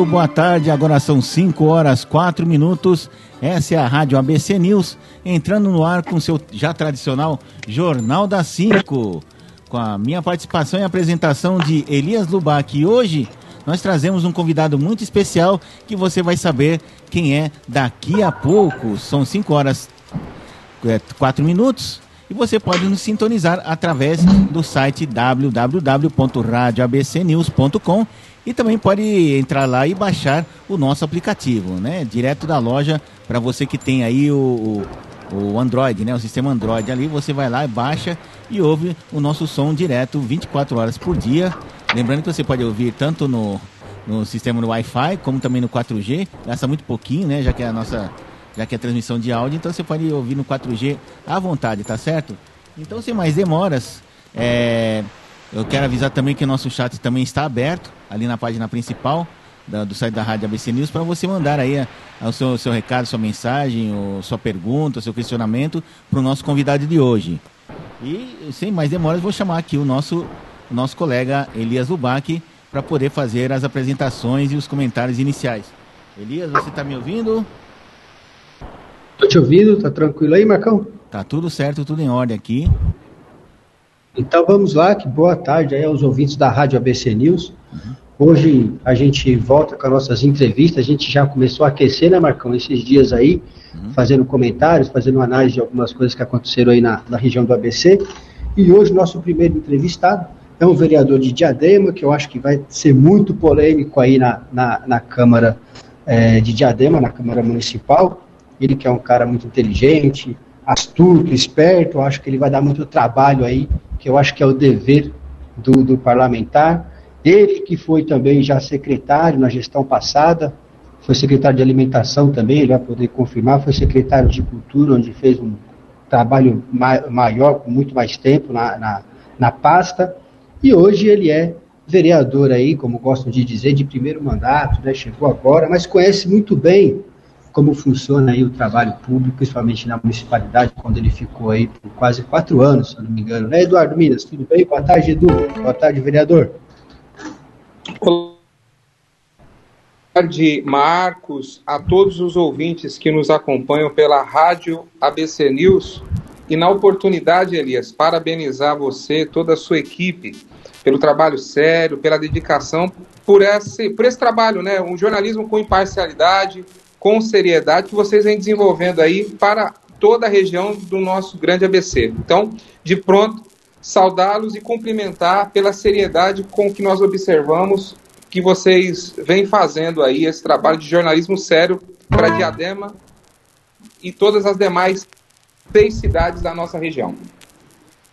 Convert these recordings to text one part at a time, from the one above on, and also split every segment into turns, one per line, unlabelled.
Muito boa tarde, agora são 5 horas 4 minutos. Essa é a Rádio ABC News, entrando no ar com seu já tradicional Jornal das 5. Com a minha participação e apresentação de Elias Lubac. E hoje nós trazemos um convidado muito especial que você vai saber quem é daqui a pouco. São 5 horas 4 é, minutos. E você pode nos sintonizar através do site www.radioabcnews.com e também pode entrar lá e baixar o nosso aplicativo, né? Direto da loja para você que tem aí o, o, o, Android, né? O sistema Android ali, você vai lá e baixa e ouve o nosso som direto 24 horas por dia. Lembrando que você pode ouvir tanto no, no sistema do Wi-Fi como também no 4G. Gasta muito pouquinho, né? Já que é a nossa já que é transmissão de áudio, então você pode ouvir no 4G à vontade, tá certo? Então, sem mais demoras, é, eu quero avisar também que o nosso chat também está aberto, ali na página principal da, do site da Rádio ABC News, para você mandar aí a, a, o seu, seu recado, sua mensagem, sua pergunta, seu questionamento para o nosso convidado de hoje. E, sem mais demoras, vou chamar aqui o nosso, o nosso colega Elias Lubac para poder fazer as apresentações e os comentários iniciais. Elias, você está me ouvindo?
Tô te ouvindo, tá tranquilo aí, Marcão?
Tá tudo certo, tudo em ordem aqui.
Então vamos lá, que boa tarde aí aos ouvintes da Rádio ABC News. Hoje a gente volta com as nossas entrevistas, a gente já começou a aquecer, né, Marcão, esses dias aí, fazendo comentários, fazendo análise de algumas coisas que aconteceram aí na, na região do ABC. E hoje nosso primeiro entrevistado é um vereador de Diadema, que eu acho que vai ser muito polêmico aí na, na, na Câmara é, de Diadema, na Câmara Municipal, ele que é um cara muito inteligente, astuto, esperto, eu acho que ele vai dar muito trabalho aí, que eu acho que é o dever do, do parlamentar. Ele que foi também já secretário na gestão passada, foi secretário de alimentação também, ele vai poder confirmar, foi secretário de cultura, onde fez um trabalho ma maior, com muito mais tempo na, na, na pasta, e hoje ele é vereador aí, como gostam de dizer, de primeiro mandato, né, chegou agora, mas conhece muito bem como funciona aí o trabalho público, principalmente na municipalidade, quando ele ficou aí por quase quatro anos, se eu não me engano. Né, Eduardo Minas? Tudo bem? Boa tarde, Edu. Boa tarde, vereador.
Boa tarde, Marcos, a todos os ouvintes que nos acompanham pela rádio ABC News. E na oportunidade, Elias, parabenizar você, toda a sua equipe, pelo trabalho sério, pela dedicação, por esse, por esse trabalho, né? Um jornalismo com imparcialidade, com seriedade que vocês vêm desenvolvendo aí para toda a região do nosso grande ABC. Então, de pronto, saudá-los e cumprimentar pela seriedade com que nós observamos que vocês vêm fazendo aí esse trabalho de jornalismo sério para Diadema e todas as demais seis cidades da nossa região.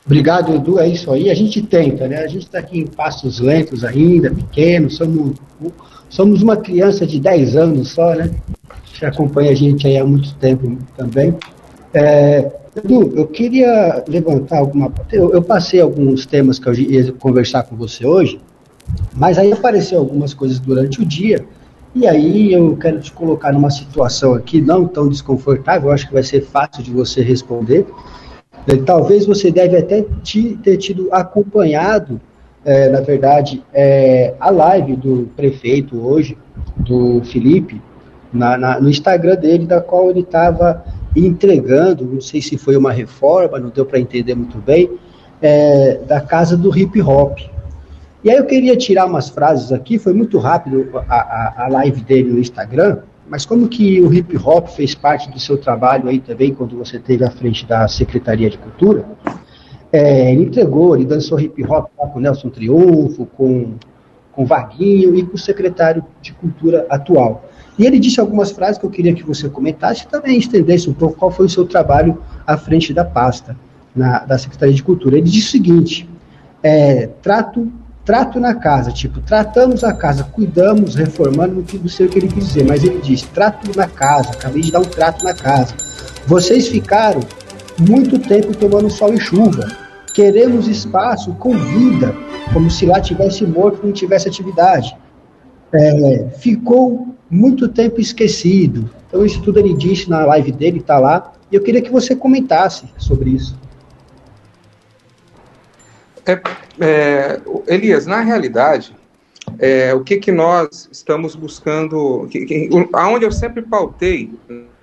Obrigado, Edu. É isso aí. A gente tenta, né? A gente está aqui em passos lentos ainda, pequenos. Somos, somos uma criança de 10 anos só, né? que acompanha a gente aí há muito tempo também. É, Edu, eu queria levantar alguma. Eu, eu, passei alguns temas que eu ia conversar com você hoje, mas aí apareceu algumas coisas durante o dia, e aí eu quero te colocar numa situação aqui não tão desconfortável, acho que vai ser fácil de você responder. É, talvez você deve até te, ter tido acompanhado, é, na verdade, é, a live do prefeito hoje, do Felipe, na, na, no Instagram dele, da qual ele estava entregando, não sei se foi uma reforma, não deu para entender muito bem, é, da casa do hip hop. E aí eu queria tirar umas frases aqui, foi muito rápido a, a, a live dele no Instagram, mas como que o hip hop fez parte do seu trabalho aí também, quando você esteve à frente da Secretaria de Cultura, é, ele entregou, ele dançou hip hop com Nelson Triunfo, com, com Vaguinho e com o secretário de Cultura atual. E ele disse algumas frases que eu queria que você comentasse e também estendesse um pouco qual foi o seu trabalho à frente da pasta, na, da Secretaria de Cultura. Ele disse o seguinte: é, trato, trato na casa, tipo, tratamos a casa, cuidamos, reformando, não sei o que ele quis dizer, mas ele disse: trato na casa, acabei de dar um trato na casa. Vocês ficaram muito tempo tomando sol e chuva. Queremos espaço com vida, como se lá tivesse morto e não tivesse atividade. É, ficou muito tempo esquecido. Então, isso tudo ele disse na live dele, está lá. E eu queria que você comentasse sobre isso.
É, é, Elias, na realidade, é, o que, que nós estamos buscando, que, que, aonde eu sempre pautei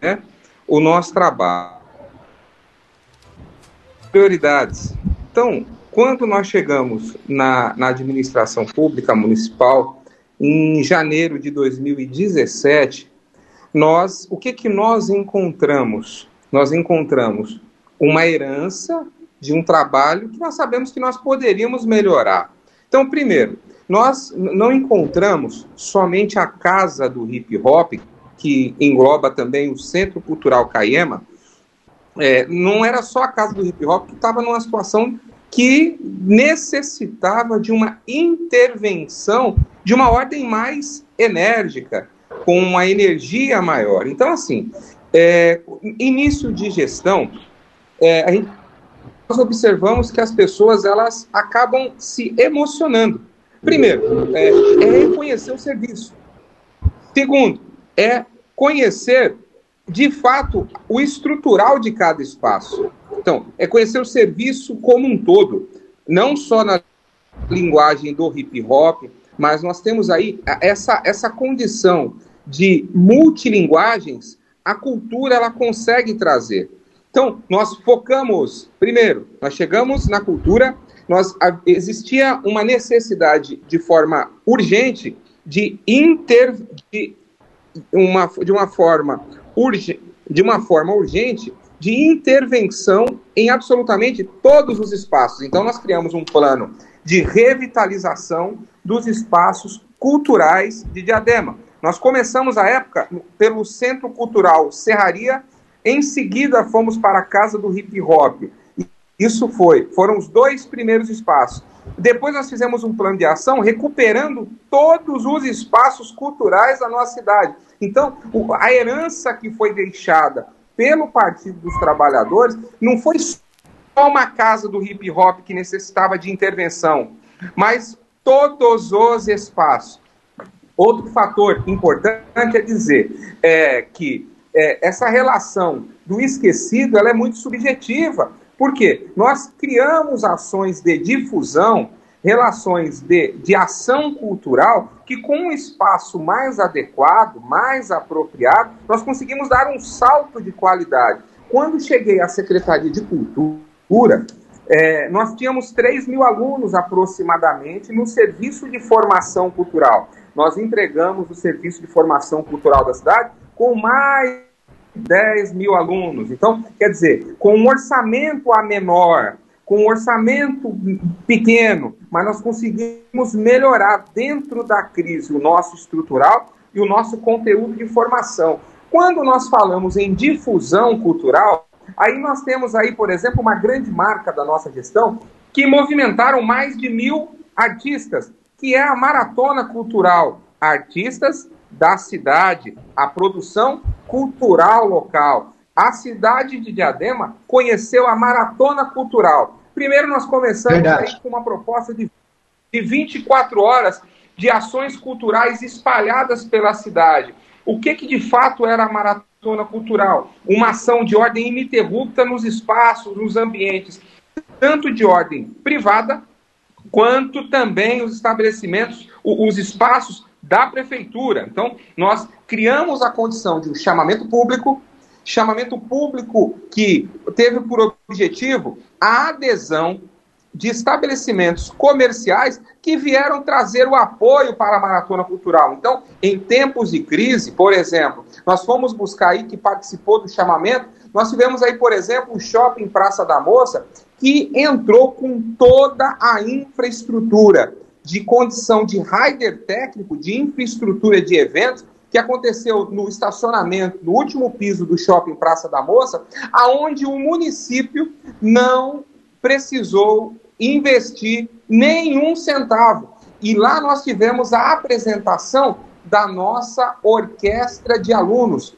né, o nosso trabalho. Prioridades. Então, quando nós chegamos na, na administração pública municipal, em janeiro de 2017, nós, o que, que nós encontramos? Nós encontramos uma herança de um trabalho que nós sabemos que nós poderíamos melhorar. Então, primeiro, nós não encontramos somente a casa do hip hop, que engloba também o Centro Cultural Caiema, é, não era só a casa do hip hop que estava numa situação que necessitava de uma intervenção de uma ordem mais enérgica, com uma energia maior. Então, assim, é, início de gestão, é, gente, nós observamos que as pessoas elas acabam se emocionando. Primeiro, é, é reconhecer o serviço. Segundo, é conhecer de fato o estrutural de cada espaço. Então, é conhecer o serviço como um todo, não só na linguagem do hip hop, mas nós temos aí essa, essa condição de multilinguagens, a cultura ela consegue trazer. Então, nós focamos, primeiro, nós chegamos na cultura, nós existia uma necessidade de forma urgente de inter de uma, de uma forma de uma forma urgente de intervenção em absolutamente todos os espaços. Então nós criamos um plano de revitalização dos espaços culturais de Diadema. Nós começamos a época pelo Centro Cultural Serraria, em seguida fomos para a Casa do Hip Hop. Isso foi, foram os dois primeiros espaços. Depois nós fizemos um plano de ação recuperando todos os espaços culturais da nossa cidade. Então, a herança que foi deixada pelo Partido dos Trabalhadores não foi só uma casa do hip hop que necessitava de intervenção, mas todos os espaços. Outro fator importante é dizer é, que é, essa relação do esquecido ela é muito subjetiva. Por quê? Nós criamos ações de difusão, relações de, de ação cultural, que com um espaço mais adequado, mais apropriado, nós conseguimos dar um salto de qualidade. Quando cheguei à Secretaria de Cultura, é, nós tínhamos 3 mil alunos aproximadamente no serviço de formação cultural. Nós entregamos o serviço de formação cultural da cidade com mais 10 mil alunos. Então, quer dizer, com um orçamento a menor, com um orçamento pequeno, mas nós conseguimos melhorar dentro da crise o nosso estrutural e o nosso conteúdo de formação. Quando nós falamos em difusão cultural, aí nós temos aí, por exemplo, uma grande marca da nossa gestão que movimentaram mais de mil artistas, que é a Maratona Cultural. Artistas da cidade, a produção cultural local. A cidade de Diadema conheceu a maratona cultural. Primeiro, nós começamos aí com uma proposta de, de 24 horas de ações culturais espalhadas pela cidade. O que, que de fato era a maratona cultural? Uma ação de ordem ininterrupta nos espaços, nos ambientes, tanto de ordem privada, quanto também os estabelecimentos, os espaços da prefeitura. Então, nós criamos a condição de um chamamento público, chamamento público que teve por objetivo a adesão de estabelecimentos comerciais que vieram trazer o apoio para a maratona cultural. Então, em tempos de crise, por exemplo, nós fomos buscar aí que participou do chamamento, nós tivemos aí, por exemplo, o Shopping Praça da Moça, que entrou com toda a infraestrutura de condição de rider técnico, de infraestrutura de eventos, que aconteceu no estacionamento, no último piso do shopping Praça da Moça, aonde o município não precisou investir nenhum centavo. E lá nós tivemos a apresentação da nossa orquestra de alunos.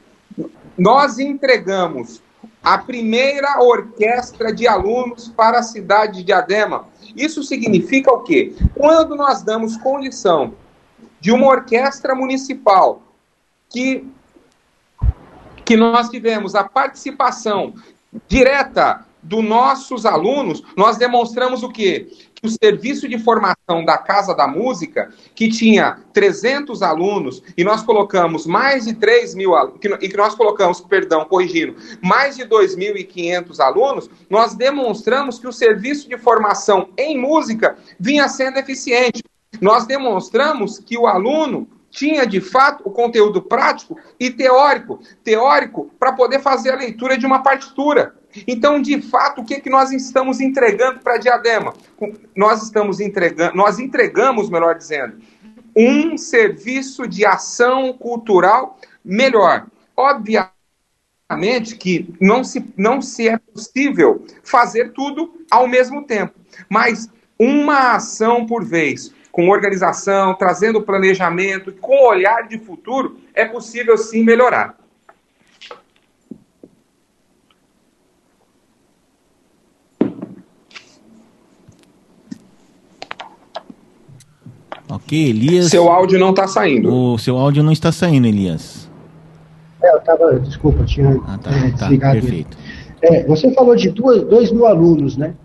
Nós entregamos a primeira orquestra de alunos para a cidade de Adema. Isso significa o quê? Quando nós damos condição de uma orquestra municipal que, que nós tivemos a participação direta dos nossos alunos, nós demonstramos o quê? O serviço de formação da Casa da Música, que tinha 300 alunos, e nós colocamos mais de 3 mil e que nós colocamos, perdão, corrigindo, mais de 2.500 alunos, nós demonstramos que o serviço de formação em música vinha sendo eficiente. Nós demonstramos que o aluno tinha de fato o conteúdo prático e teórico, teórico para poder fazer a leitura de uma partitura. Então, de fato, o que, que nós estamos entregando para a Diadema? Nós estamos entregando, nós entregamos, melhor dizendo, um serviço de ação cultural melhor. Obviamente que não se, não se é possível fazer tudo ao mesmo tempo, mas uma ação por vez, com organização, trazendo planejamento, com olhar de futuro, é possível sim melhorar.
Ok, Elias.
Seu áudio não está saindo.
O seu áudio não está saindo, Elias.
É, eu estava, desculpa, tinha
ah, tá, é, tá, perfeito.
É, você falou de duas, dois mil alunos, né?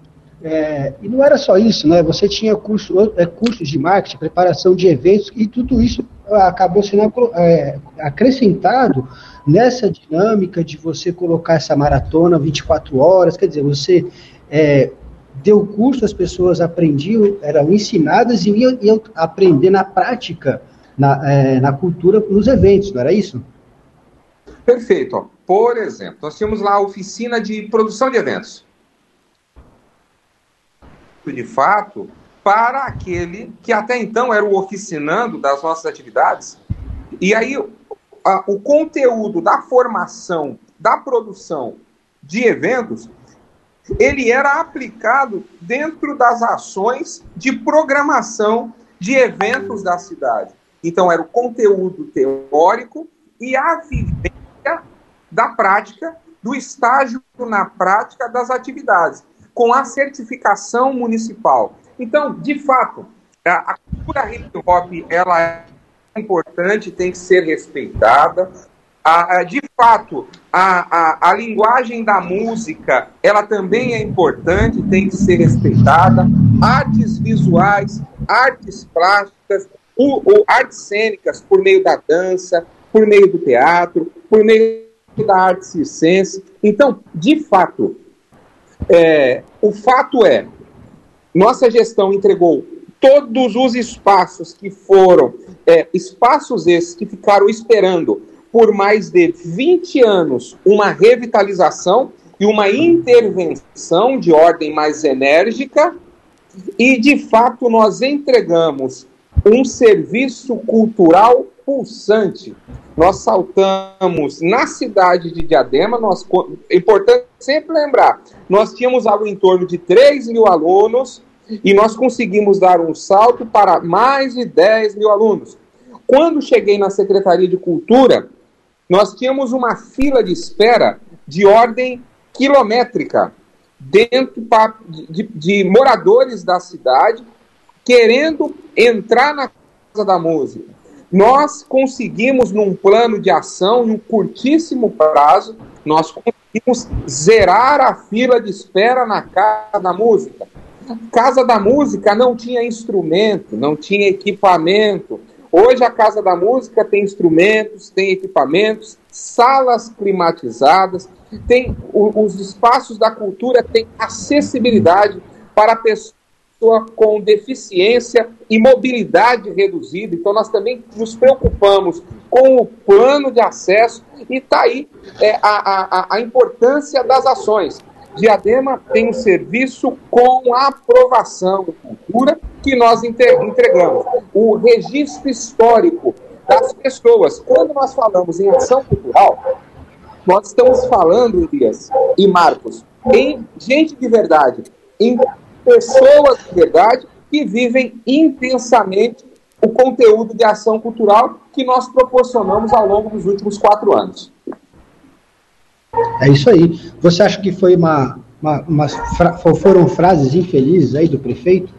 É, e não era só isso, né? Você tinha curso, é, cursos de marketing, preparação de eventos, e tudo isso acabou sendo é, acrescentado nessa dinâmica de você colocar essa maratona 24 horas, quer dizer, você é, deu curso, as pessoas aprendiam, eram ensinadas e iam, iam aprender na prática, na, é, na cultura, nos eventos, não era isso?
Perfeito. Por exemplo, nós tínhamos lá a oficina de produção de eventos de fato para aquele que até então era o oficinando das nossas atividades. E aí a, o conteúdo da formação, da produção de eventos, ele era aplicado dentro das ações de programação de eventos da cidade. Então era o conteúdo teórico e a vivência da prática, do estágio na prática das atividades com a certificação municipal. Então, de fato, a cultura hip hop ela é importante, tem que ser respeitada. de fato, a, a, a linguagem da música ela também é importante, tem que ser respeitada. Artes visuais, artes plásticas, artes cênicas por meio da dança, por meio do teatro, por meio da arte circense. Então, de fato, é, o fato é, nossa gestão entregou todos os espaços que foram, é, espaços esses que ficaram esperando por mais de 20 anos uma revitalização e uma intervenção de ordem mais enérgica, e de fato nós entregamos um serviço cultural pulsante. Nós saltamos na cidade de Diadema, nós, é importante sempre lembrar, nós tínhamos algo em torno de 3 mil alunos e nós conseguimos dar um salto para mais de 10 mil alunos. Quando cheguei na Secretaria de Cultura, nós tínhamos uma fila de espera de ordem quilométrica dentro de, de moradores da cidade querendo entrar na Casa da Música. Nós conseguimos, num plano de ação, em um curtíssimo prazo, nós conseguimos zerar a fila de espera na Casa da Música. Casa da Música não tinha instrumento, não tinha equipamento. Hoje a Casa da Música tem instrumentos, tem equipamentos, salas climatizadas, tem os espaços da cultura têm acessibilidade para pessoas pessoa com deficiência e mobilidade reduzida. Então, nós também nos preocupamos com o plano de acesso e está aí é, a, a, a importância das ações. Diadema tem um serviço com aprovação da cultura que nós entregamos. O registro histórico das pessoas. Quando nós falamos em ação cultural, nós estamos falando, Elias e Marcos, em gente de verdade, em pessoas de verdade que vivem intensamente o conteúdo de ação cultural que nós proporcionamos ao longo dos últimos quatro anos.
É isso aí. Você acha que foi uma, uma, uma fra foram frases infelizes aí do prefeito?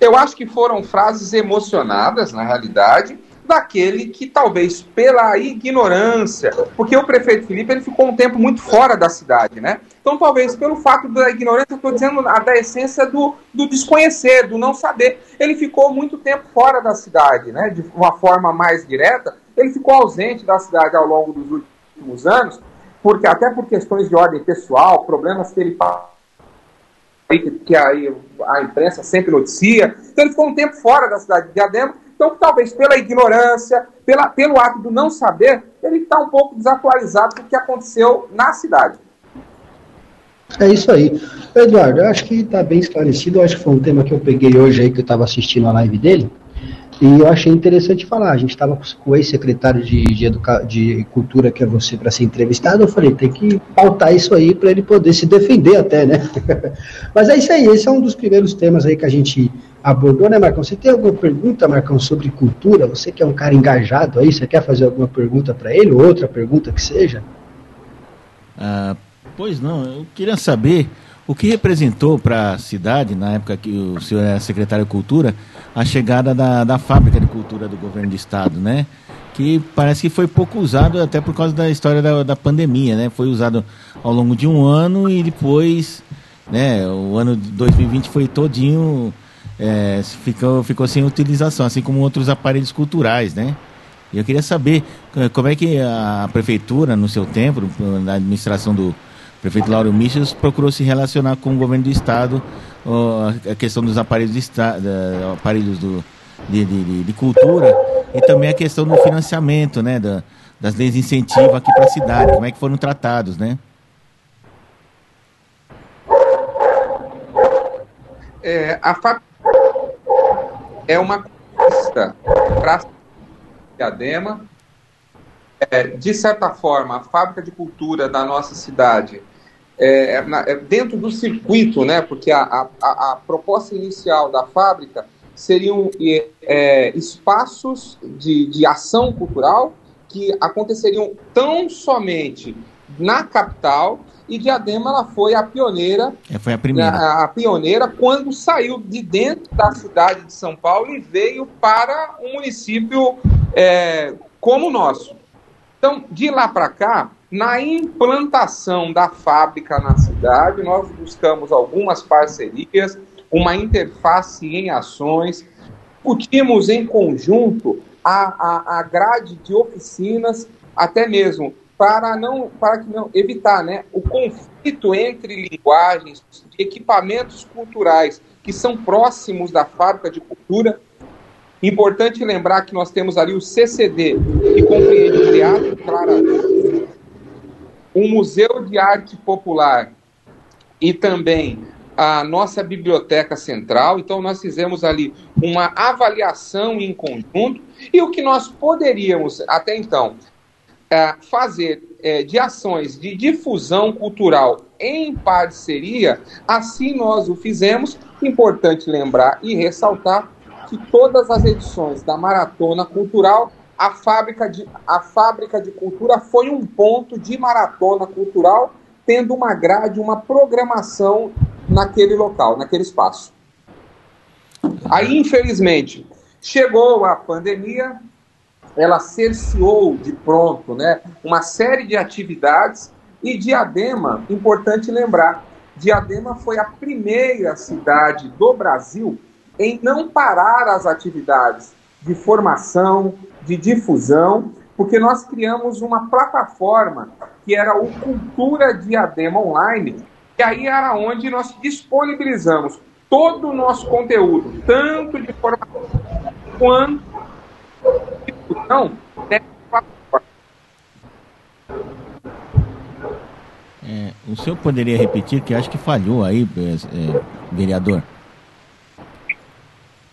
Eu acho que foram frases emocionadas, na realidade, daquele que talvez pela ignorância, porque o prefeito Felipe ele ficou um tempo muito fora da cidade, né? Então talvez pelo fato da ignorância, estou dizendo a da essência do, do desconhecer, do não saber, ele ficou muito tempo fora da cidade, né? De uma forma mais direta, ele ficou ausente da cidade ao longo dos últimos anos, porque até por questões de ordem pessoal, problemas que ele que a, a imprensa sempre noticia. Então ele ficou um tempo fora da cidade de Diadema então, talvez pela ignorância, pela, pelo ato do não saber, ele está um pouco desatualizado do que aconteceu na cidade.
É isso aí. Eduardo, eu acho que está bem esclarecido. Eu acho que foi um tema que eu peguei hoje aí, que eu estava assistindo a live dele. E eu achei interessante falar. A gente estava com o ex-secretário de, de, de Cultura, que é você, para ser entrevistado. Eu falei, tem que pautar isso aí para ele poder se defender até, né? Mas é isso aí. Esse é um dos primeiros temas aí que a gente abordou, né, Marcão? Você tem alguma pergunta, Marcão, sobre cultura? Você que é um cara engajado aí, você quer fazer alguma pergunta para ele, ou outra pergunta que seja?
Ah, pois não, eu queria saber o que representou para a cidade, na época que o senhor era secretário de Cultura, a chegada da, da fábrica de cultura do governo do estado, né? Que parece que foi pouco usado até por causa da história da, da pandemia, né? Foi usado ao longo de um ano e depois, né? O ano de 2020 foi todinho é, ficou, ficou sem utilização, assim como outros aparelhos culturais, né? E eu queria saber é, como é que a prefeitura, no seu tempo, na administração do prefeito Lauro Michels, procurou se relacionar com o governo do estado, a questão dos aparelhos, de aparelhos do, de, de, de, cultura e também a questão do financiamento, né? Da, das leis de incentivo aqui para a cidade, como é que foram tratados, né?
É, a FAP é uma conquista para a Diadema. É, de certa forma, a fábrica de cultura da nossa cidade, é, é, é dentro do circuito, né, porque a, a, a proposta inicial da fábrica seriam é, espaços de, de ação cultural que aconteceriam tão somente na capital e Diadema ela foi a pioneira.
É, foi a primeira.
A, a, pioneira quando saiu de dentro da cidade de São Paulo e veio para um município é, como o nosso. Então, de lá para cá, na implantação da fábrica na cidade, nós buscamos algumas parcerias, uma interface em ações, discutimos em conjunto a, a, a grade de oficinas, até mesmo para não para que não evitar né, o conflito entre linguagens equipamentos culturais que são próximos da fábrica de cultura. Importante lembrar que nós temos ali o CCD, que compreende o teatro claramente, um museu de arte popular e também a nossa biblioteca central. Então nós fizemos ali uma avaliação em conjunto e o que nós poderíamos até então é, fazer é, de ações de difusão cultural em parceria, assim nós o fizemos. Importante lembrar e ressaltar que todas as edições da Maratona Cultural, a fábrica de, a fábrica de cultura foi um ponto de maratona cultural, tendo uma grade, uma programação naquele local, naquele espaço. Aí, infelizmente, chegou a pandemia, ela cerceou de pronto né, uma série de atividades e Diadema, importante lembrar, Diadema foi a primeira cidade do Brasil em não parar as atividades de formação, de difusão, porque nós criamos uma plataforma que era o Cultura Diadema Online, e aí era onde nós disponibilizamos todo o nosso conteúdo, tanto de formação quanto discussão
É, o senhor poderia repetir que acho que falhou aí, é, é, vereador?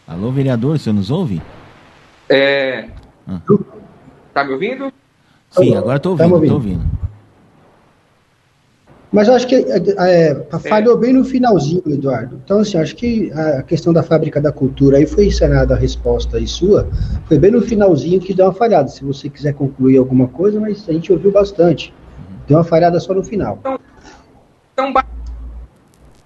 Alô, vereador, o senhor nos ouve?
É. Ah. Tá me ouvindo?
Sim, agora estou ouvindo, estou ouvindo.
Mas eu acho que é, é, é, falhou bem no finalzinho, Eduardo. Então, assim, acho que a questão da fábrica da cultura aí foi encenada a resposta aí sua, foi bem no finalzinho que deu uma falhada. Se você quiser concluir alguma coisa, mas a gente ouviu bastante. Deu uma falhada só no final.
Então, então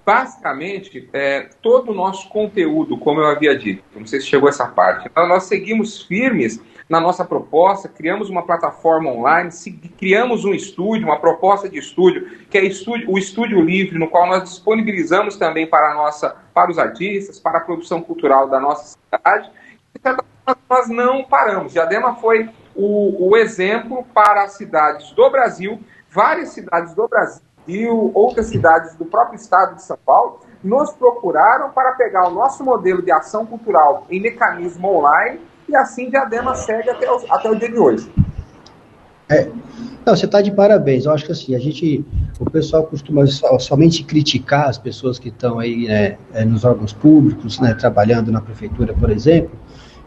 basicamente, é, todo o nosso conteúdo, como eu havia dito, não sei se chegou essa parte, nós seguimos firmes na nossa proposta, criamos uma plataforma online, criamos um estúdio, uma proposta de estúdio, que é o Estúdio Livre, no qual nós disponibilizamos também para, nossa, para os artistas, para a produção cultural da nossa cidade. Nós não paramos. Diadema foi o, o exemplo para as cidades do Brasil, várias cidades do Brasil, outras cidades do próprio estado de São Paulo, nos procuraram para pegar o nosso modelo de ação cultural em mecanismo online e assim Diadema segue até o, até o dia de hoje.
É. Não, você está de parabéns. Eu acho que assim, a gente, o pessoal costuma somente criticar as pessoas que estão aí né, é, nos órgãos públicos, né, trabalhando na prefeitura, por exemplo,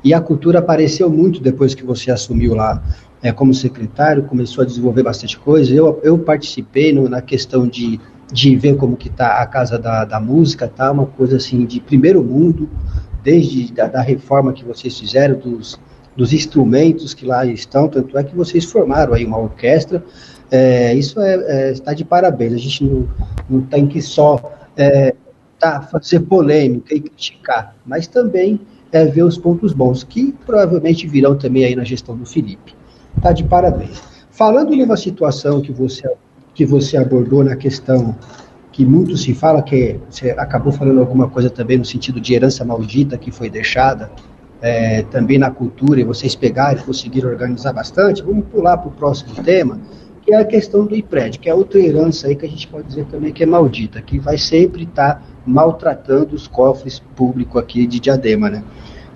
e a cultura apareceu muito depois que você assumiu lá é, como secretário, começou a desenvolver bastante coisa. Eu, eu participei no, na questão de, de ver como que está a Casa da, da Música, tá uma coisa assim de primeiro mundo, desde da, da reforma que vocês fizeram, dos, dos instrumentos que lá estão, tanto é que vocês formaram aí uma orquestra, é, isso é, é, está de parabéns, a gente não, não tem que só é, tá, fazer polêmica e criticar, mas também é, ver os pontos bons, que provavelmente virão também aí na gestão do Felipe. Está de parabéns. Falando numa situação que você, que você abordou na questão que muito se fala, que você acabou falando alguma coisa também no sentido de herança maldita que foi deixada é, também na cultura, e vocês pegaram e conseguiram organizar bastante, vamos pular para o próximo tema, que é a questão do IPRED, que é outra herança aí que a gente pode dizer também que é maldita, que vai sempre estar tá maltratando os cofres públicos aqui de Diadema, né?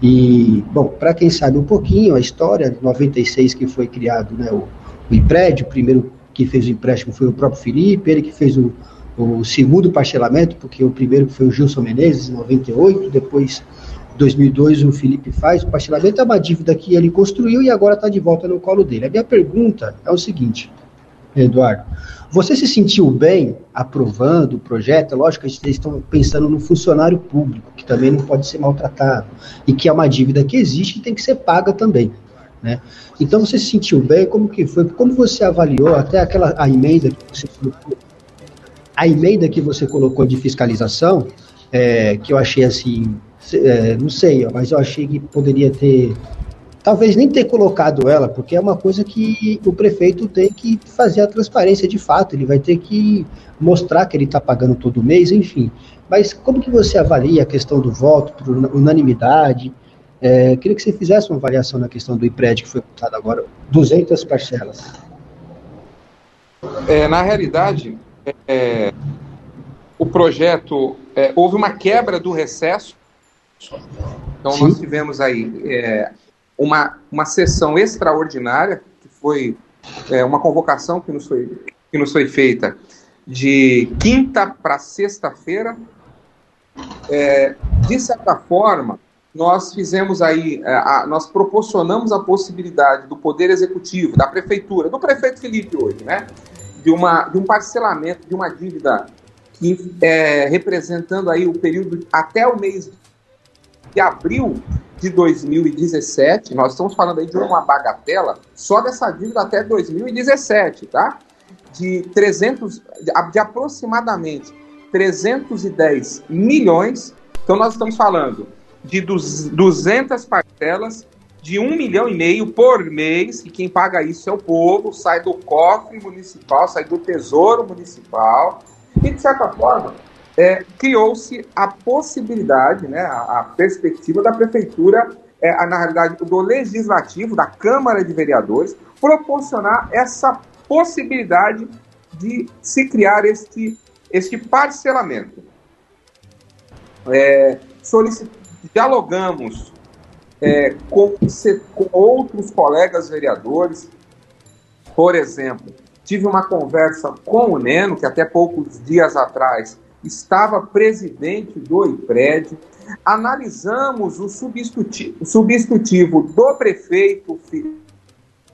E, bom, para quem sabe um pouquinho, a história, de 96 que foi criado né, o, o IPRED, o primeiro que fez o empréstimo foi o próprio Felipe, ele que fez o, o segundo parcelamento, porque o primeiro foi o Gilson Menezes, em 98, depois, em 2002, o Felipe faz. O parcelamento é uma dívida que ele construiu e agora está de volta no colo dele. A minha pergunta é o seguinte, Eduardo, você se sentiu bem aprovando o projeto? Lógico que vocês estão pensando no funcionário público, que também não pode ser maltratado, e que é uma dívida que existe e tem que ser paga também. Né? Então você se sentiu bem? Como que foi? Como você avaliou até aquela a emenda que você colocou a emenda que você colocou de fiscalização, é, que eu achei assim, é, não sei, mas eu achei que poderia ter, talvez nem ter colocado ela, porque é uma coisa que o prefeito tem que fazer a transparência de fato, ele vai ter que mostrar que ele está pagando todo mês, enfim. Mas como que você avalia a questão do voto por unanimidade? É, queria que você fizesse uma avaliação na questão do IPRED que foi votado agora, 200 parcelas.
É, na realidade, é, o projeto, é, houve uma quebra do recesso, então Sim. nós tivemos aí é, uma, uma sessão extraordinária, que foi é, uma convocação que nos foi, que nos foi feita de quinta para sexta-feira. É, de certa forma, nós fizemos aí, é, a, nós proporcionamos a possibilidade do Poder Executivo, da Prefeitura, do prefeito Felipe hoje, né? De, uma, de um parcelamento de uma dívida que é, representando aí o período até o mês de abril de 2017, nós estamos falando aí de uma bagatela só dessa dívida até 2017, tá? De 300, de aproximadamente 310 milhões. Então nós estamos falando de 200 parcelas de um milhão e meio por mês, e quem paga isso é o povo, sai do cofre municipal, sai do tesouro municipal, e de certa forma é, criou-se a possibilidade, né, a, a, perspectiva da prefeitura, é, na realidade do legislativo, da Câmara de Vereadores, proporcionar essa possibilidade de se criar este, este parcelamento. É, dialogamos é, com, com outros colegas vereadores. Por exemplo, tive uma conversa com o Neno, que até poucos dias atrás estava presidente do IPRED. Analisamos o substitutivo, o substitutivo do prefeito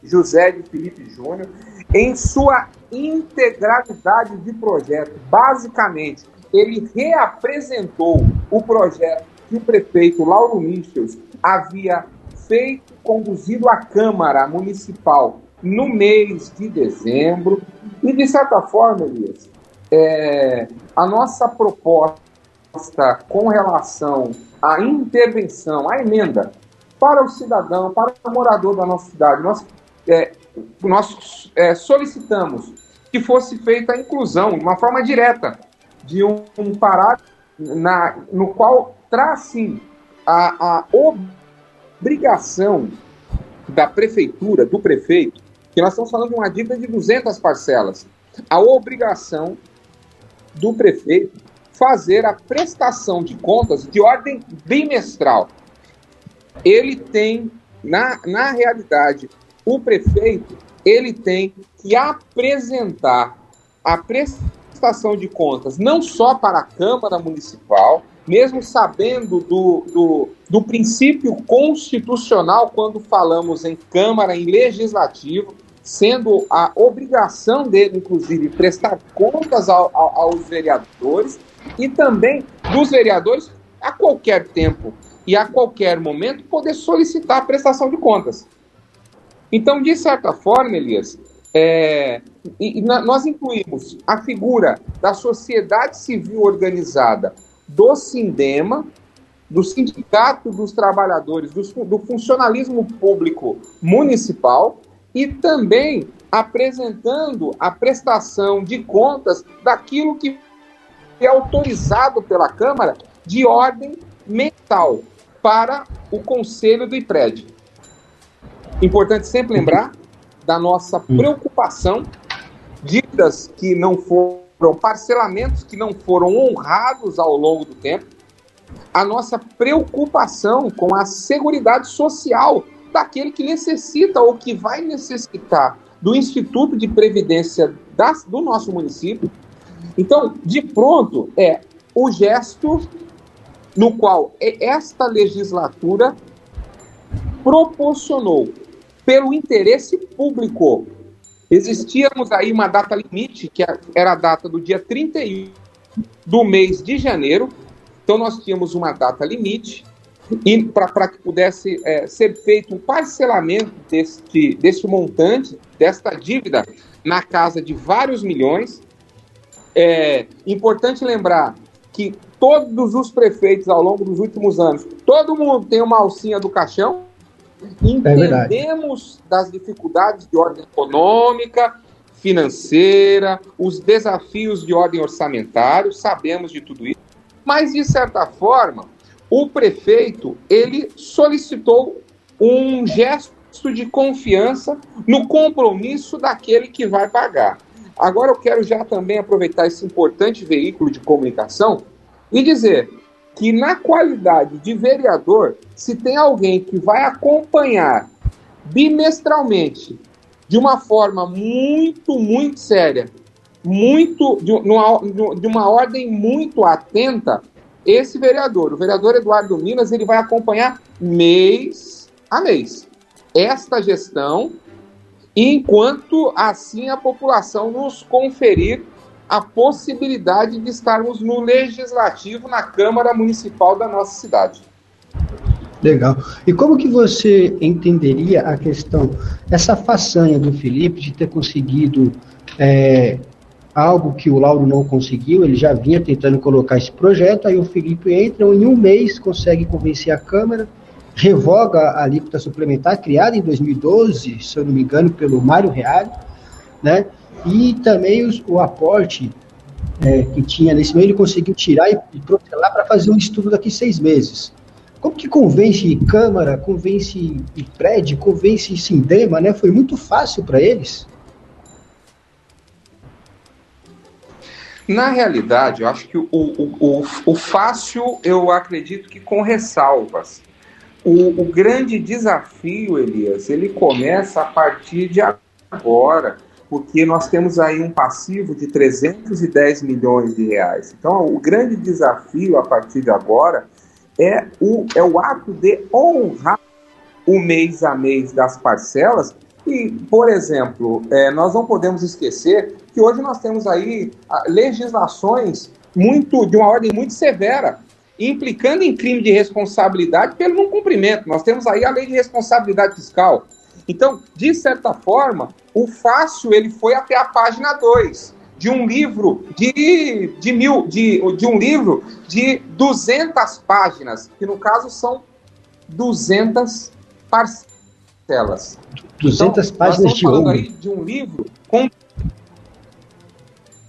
José de Felipe Júnior em sua integralidade de projeto. Basicamente, ele reapresentou o projeto que o prefeito Lauro Michels havia feito, conduzido a Câmara Municipal no mês de dezembro. E, de certa forma, Elias, é, a nossa proposta com relação à intervenção, à emenda para o cidadão, para o morador da nossa cidade. Nós, é, nós é, solicitamos que fosse feita a inclusão, de uma forma direta, de um, um parágrafo na, no qual traz, sim, a, a obrigação da prefeitura, do prefeito, que nós estamos falando de uma dívida de 200 parcelas, a obrigação do prefeito fazer a prestação de contas de ordem bimestral. Ele tem, na, na realidade, o prefeito, ele tem que apresentar a prestação de contas não só para a Câmara Municipal, mesmo sabendo do, do, do princípio constitucional quando falamos em Câmara, em Legislativo, sendo a obrigação dele, inclusive, prestar contas ao, ao, aos vereadores e também dos vereadores a qualquer tempo e a qualquer momento poder solicitar a prestação de contas. Então, de certa forma, Elias, é, e, e nós incluímos a figura da sociedade civil organizada do Sindema, do Sindicato dos Trabalhadores, do, do funcionalismo público municipal e também apresentando a prestação de contas daquilo que é autorizado pela Câmara de ordem mental para o Conselho do IPRED. Importante sempre lembrar da nossa preocupação, dívidas que não foram foram parcelamentos que não foram honrados ao longo do tempo, a nossa preocupação com a segurança social daquele que necessita ou que vai necessitar do Instituto de Previdência das, do nosso município. Então, de pronto, é o gesto no qual esta legislatura proporcionou, pelo interesse público, Existíamos aí uma data limite, que era a data do dia 31 do mês de janeiro. Então, nós tínhamos uma data limite para que pudesse é, ser feito um parcelamento deste, deste montante, desta dívida, na casa de vários milhões. É importante lembrar que todos os prefeitos ao longo dos últimos anos, todo mundo tem uma alcinha do caixão, Entendemos é das dificuldades de ordem econômica, financeira, os desafios de ordem orçamentária, sabemos de tudo isso, mas de certa forma, o prefeito ele solicitou um gesto de confiança no compromisso daquele que vai pagar. Agora eu quero já também aproveitar esse importante veículo de comunicação e dizer que na qualidade de vereador, se tem alguém que vai acompanhar bimestralmente, de uma forma muito, muito séria, muito de, de uma ordem muito atenta, esse vereador, o vereador Eduardo Minas, ele vai acompanhar mês a mês esta gestão, enquanto assim a população nos conferir a possibilidade de estarmos no legislativo, na Câmara Municipal da nossa cidade.
Legal. E como que você entenderia a questão, essa façanha do Felipe de ter conseguido é, algo que o Lauro não conseguiu, ele já vinha tentando colocar esse projeto, aí o Felipe entra, em um mês consegue convencer a Câmara, revoga a alíquota suplementar, criada em 2012, se eu não me engano, pelo Mário Reale, né? E também os, o aporte é, que tinha nesse meio, ele conseguiu tirar e, e protelar para fazer um estudo daqui seis meses. Como que convence Câmara, convence prédio, convence Sindema, né? Foi muito fácil para eles.
Na realidade, eu acho que o, o, o, o fácil, eu acredito que com ressalvas. O, o grande desafio, Elias, ele começa a partir de agora porque nós temos aí um passivo de 310 milhões de reais. Então, o grande desafio a partir de agora é o, é o ato de honrar o mês a mês das parcelas. E, por exemplo, é, nós não podemos esquecer que hoje nós temos aí legislações muito de uma ordem muito severa, implicando em crime de responsabilidade pelo não cumprimento. Nós temos aí a lei de responsabilidade fiscal. Então, de certa forma, o fácil ele foi até a página 2 de um livro de, de mil de, de um livro de 200 páginas, que no caso são 200 parcelas.
200 então, páginas de
ouro. aí de um livro com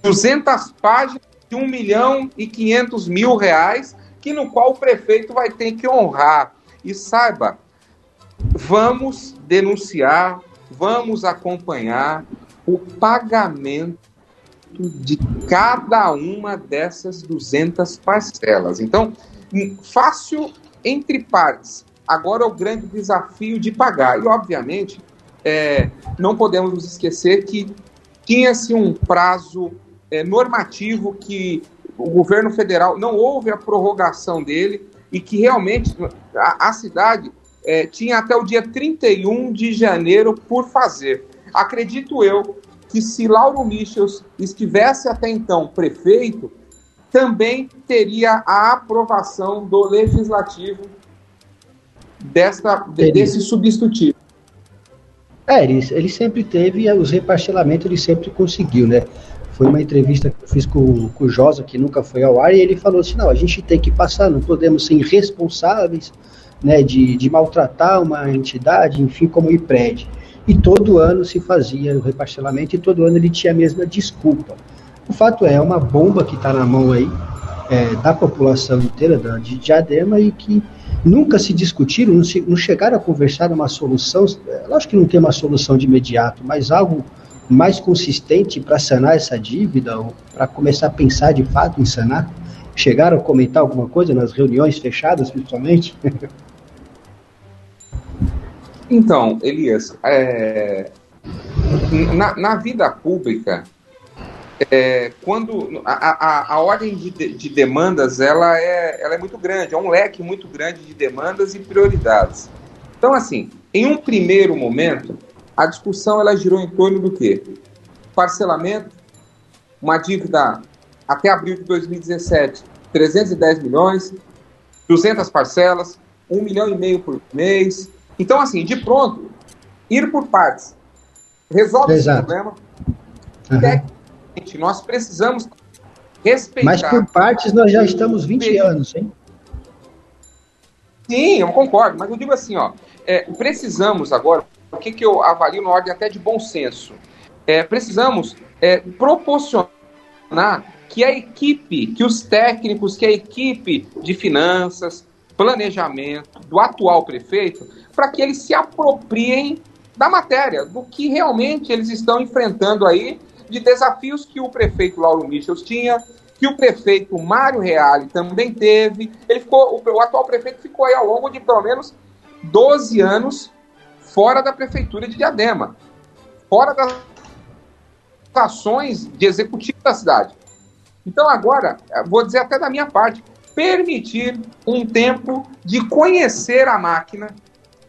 200 páginas de 1 milhão e 500 mil reais, que no qual o prefeito vai ter que honrar. E saiba, vamos denunciar, vamos acompanhar o pagamento de cada uma dessas 200 parcelas. Então, fácil entre partes. Agora é o grande desafio de pagar. E, obviamente, é, não podemos nos esquecer que tinha-se um prazo é, normativo que o governo federal não houve a prorrogação dele e que realmente a, a cidade é, tinha até o dia 31 de janeiro por fazer. Acredito eu que se Lauro Michels estivesse até então prefeito, também teria a aprovação do legislativo desta, desse substitutivo.
É, ele, ele sempre teve, os reparcelamentos ele sempre conseguiu, né? Foi uma entrevista que eu fiz com, com o Josa, que nunca foi ao ar, e ele falou assim, não, a gente tem que passar, não podemos ser irresponsáveis, né, de, de maltratar uma entidade, enfim, como o IPRED. E todo ano se fazia o reparcelamento e todo ano ele tinha a mesma desculpa. O fato é, é uma bomba que está na mão aí é, da população inteira da, de Diadema e que nunca se discutiram, não, se, não chegaram a conversar uma solução, é, lógico que não tem uma solução de imediato, mas algo mais consistente para sanar essa dívida, ou para começar a pensar de fato em sanar? Chegaram a comentar alguma coisa nas reuniões fechadas, principalmente?
então, Elias, é, na, na, vida pública, é, quando a, a, a ordem de, de, demandas ela é, ela é muito grande, é um leque muito grande de demandas e prioridades. Então, assim, em um primeiro momento, a discussão ela girou em torno do quê? Parcelamento, uma dívida até abril de 2017, 310 milhões, 200 parcelas, 1 milhão e meio por mês. Então, assim, de pronto, ir por partes resolve Exato. esse problema. Uhum nós precisamos respeitar.
Mas por partes nós já estamos 20 anos, hein?
Sim, eu concordo, mas eu digo assim, ó, é, precisamos agora, o que, que eu avalio na ordem até de bom senso? É, precisamos é, proporcionar que a equipe, que os técnicos, que a equipe de finanças, planejamento do atual prefeito, para que eles se apropriem da matéria, do que realmente eles estão enfrentando aí de desafios que o prefeito Lauro Michels tinha, que o prefeito Mário Reale também teve. Ele ficou, o, o atual prefeito ficou aí ao longo de pelo menos 12 anos fora da prefeitura de Diadema, fora das ações de executivo da cidade. Então agora, vou dizer até da minha parte, permitir um tempo de conhecer a máquina,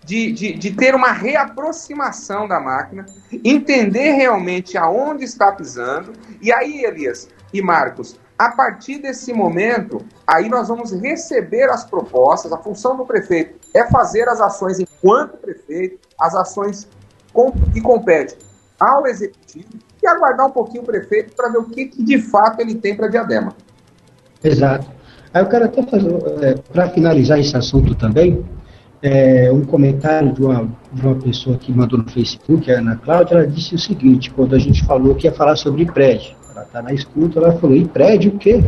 de, de, de ter uma reaproximação da máquina, entender realmente aonde está pisando, e aí, Elias e Marcos, a partir desse momento, aí nós vamos receber as propostas. A função do prefeito é fazer as ações enquanto prefeito, as ações que competem ao executivo e aguardar um pouquinho o prefeito para ver o que, que, de fato ele tem para Diadema.
Exato. Aí eu quero até fazer, é, para finalizar esse assunto também, é, um comentário de uma, de uma pessoa que mandou no Facebook, a Ana Cláudia, ela disse o seguinte, quando a gente falou que ia falar sobre prédio, ela está na escuta, ela falou, e prédio o quê?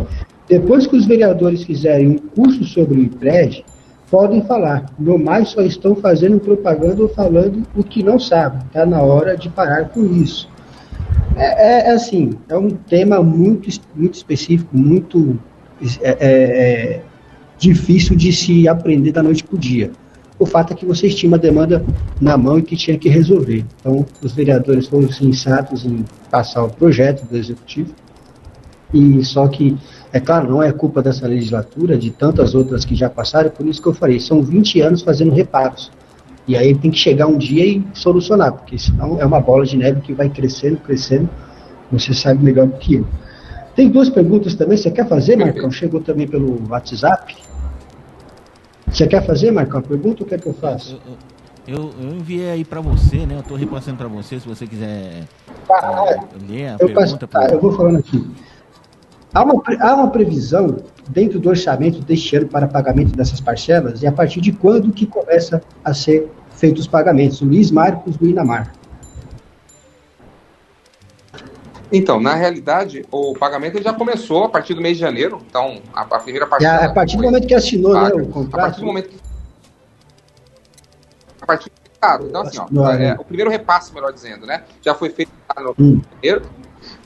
Depois que os vereadores fizerem um curso sobre o prédio, podem falar, no mais só estão fazendo propaganda ou falando o que não sabem, está na hora de parar com isso. É, é, é, assim, é um tema muito, muito específico, muito é, é, é difícil de se aprender da noite para o dia. O fato é que vocês tinham uma demanda na mão e que tinha que resolver. Então, os vereadores foram sensatos em passar o projeto do executivo. E só que, é claro, não é culpa dessa legislatura, de tantas outras que já passaram, por isso que eu falei, são 20 anos fazendo reparos. E aí tem que chegar um dia e solucionar, porque senão é uma bola de neve que vai crescendo, crescendo. Você sabe melhor do que eu. Tem duas perguntas também. Você quer fazer, Marcão? Chegou também pelo WhatsApp. Você quer fazer, Marcão, a pergunta ou quer que eu faça?
Eu, eu, eu enviei aí para você, né? Eu estou repassando para você, se você quiser ah,
é, ler a eu pergunta. Passo, tá, eu vou falando aqui. Há uma, há uma previsão dentro do orçamento deste ano para pagamento dessas parcelas e a partir de quando que começa a ser feitos os pagamentos? Luiz Marcos do Inamar.
Então, na realidade, o pagamento já começou a partir do mês de janeiro. Então, a, a primeira parcela.
a partir do momento que assinou né, o contrato.
A partir do momento que. A partir então, assim, ó, é, o primeiro repasse, melhor dizendo, né? Já foi feito no hum. primeiro.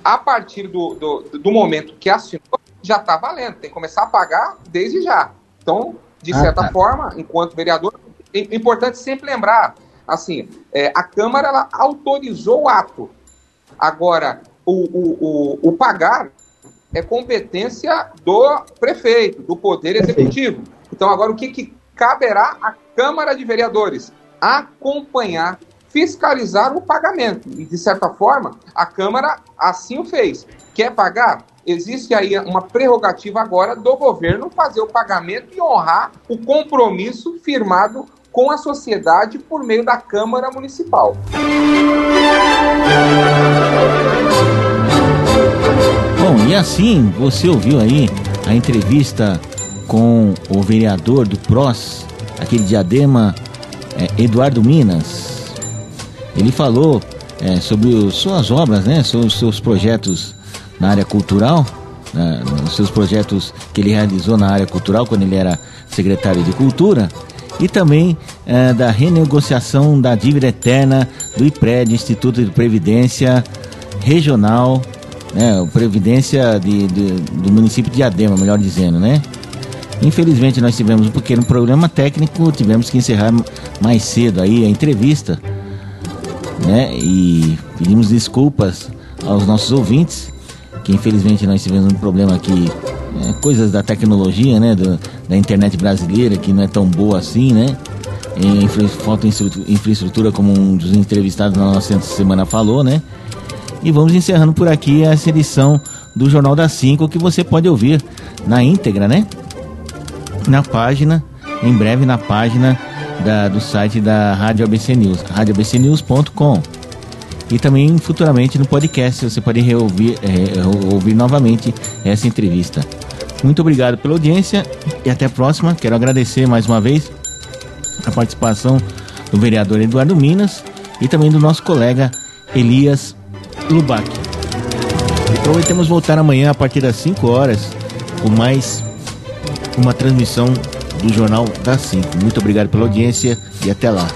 A partir do, do, do momento que assinou, já está valendo. Tem que começar a pagar desde já. Então, de ah, certa tá. forma, enquanto vereador, é importante sempre lembrar, assim, é, a Câmara ela autorizou o ato. Agora, o, o, o, o pagar é competência do prefeito, do Poder Executivo. Então, agora, o que, que caberá à Câmara de Vereadores? acompanhar, fiscalizar o pagamento. E, de certa forma, a Câmara assim o fez. Quer pagar? Existe aí uma prerrogativa agora do governo fazer o pagamento e honrar o compromisso firmado com a sociedade por meio da Câmara Municipal.
Bom, e assim você ouviu aí a entrevista com o vereador do PROS, aquele diadema é, Eduardo Minas. Ele falou é, sobre suas obras, né, sobre os seus projetos na área cultural, né, os seus projetos que ele realizou na área cultural quando ele era secretário de Cultura e também é, da renegociação da dívida eterna do IPRED, Instituto de Previdência Regional, né, Previdência de, de, do município de Adema, melhor dizendo, né? Infelizmente nós tivemos um pequeno problema técnico, tivemos que encerrar mais cedo aí a entrevista, né? E pedimos desculpas aos nossos ouvintes, que infelizmente nós tivemos um problema aqui, é, coisas da tecnologia, né? Do, da internet brasileira que não é tão boa assim, né? Falta infraestrutura como um dos entrevistados na nossa semana falou, né? E vamos encerrando por aqui essa edição do Jornal das 5 que você pode ouvir na íntegra, né? na página, em breve na página da, do site da Rádio ABC News, radioabcnews.com. E também futuramente no podcast você pode reouvir, é, ouvir novamente essa entrevista. Muito obrigado pela audiência e até a próxima. Quero agradecer mais uma vez a participação do vereador Eduardo Minas e também do nosso colega Elias Lubac. E prometemos voltar amanhã a partir das 5 horas com mais uma transmissão do Jornal das 5. Muito obrigado pela audiência e até lá.